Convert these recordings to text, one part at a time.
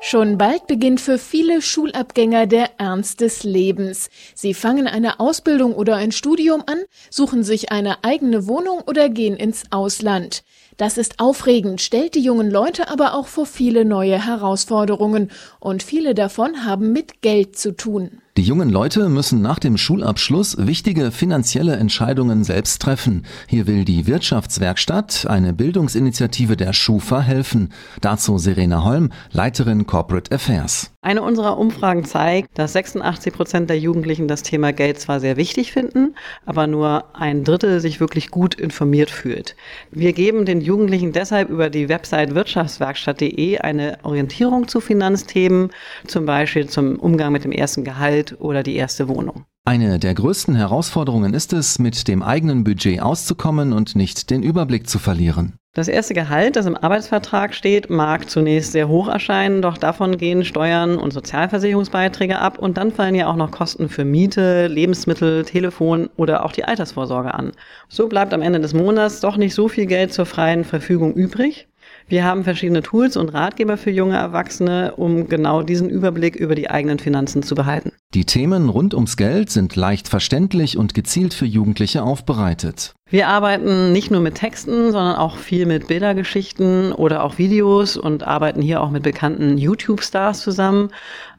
Schon bald beginnt für viele Schulabgänger der Ernst des Lebens. Sie fangen eine Ausbildung oder ein Studium an, suchen sich eine eigene Wohnung oder gehen ins Ausland. Das ist aufregend, stellt die jungen Leute aber auch vor viele neue Herausforderungen und viele davon haben mit Geld zu tun. Die jungen Leute müssen nach dem Schulabschluss wichtige finanzielle Entscheidungen selbst treffen. Hier will die Wirtschaftswerkstatt, eine Bildungsinitiative der Schufa, helfen. Dazu Serena Holm, Leiterin Corporate Affairs. Eine unserer Umfragen zeigt, dass 86 Prozent der Jugendlichen das Thema Geld zwar sehr wichtig finden, aber nur ein Drittel sich wirklich gut informiert fühlt. Wir geben den Jugendlichen deshalb über die Website wirtschaftswerkstatt.de eine Orientierung zu Finanzthemen, zum Beispiel zum Umgang mit dem ersten Gehalt oder die erste Wohnung. Eine der größten Herausforderungen ist es, mit dem eigenen Budget auszukommen und nicht den Überblick zu verlieren. Das erste Gehalt, das im Arbeitsvertrag steht, mag zunächst sehr hoch erscheinen, doch davon gehen Steuern und Sozialversicherungsbeiträge ab und dann fallen ja auch noch Kosten für Miete, Lebensmittel, Telefon oder auch die Altersvorsorge an. So bleibt am Ende des Monats doch nicht so viel Geld zur freien Verfügung übrig. Wir haben verschiedene Tools und Ratgeber für junge Erwachsene, um genau diesen Überblick über die eigenen Finanzen zu behalten. Die Themen rund ums Geld sind leicht verständlich und gezielt für Jugendliche aufbereitet. Wir arbeiten nicht nur mit Texten, sondern auch viel mit Bildergeschichten oder auch Videos und arbeiten hier auch mit bekannten YouTube-Stars zusammen.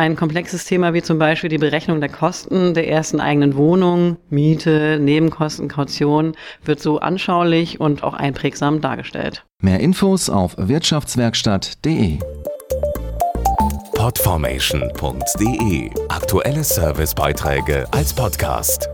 Ein komplexes Thema wie zum Beispiel die Berechnung der Kosten der ersten eigenen Wohnung, Miete, Nebenkosten, Kaution wird so anschaulich und auch einprägsam dargestellt. Mehr Infos auf wirtschaftswerkstatt.de. Podformation.de Aktuelle Servicebeiträge als Podcast.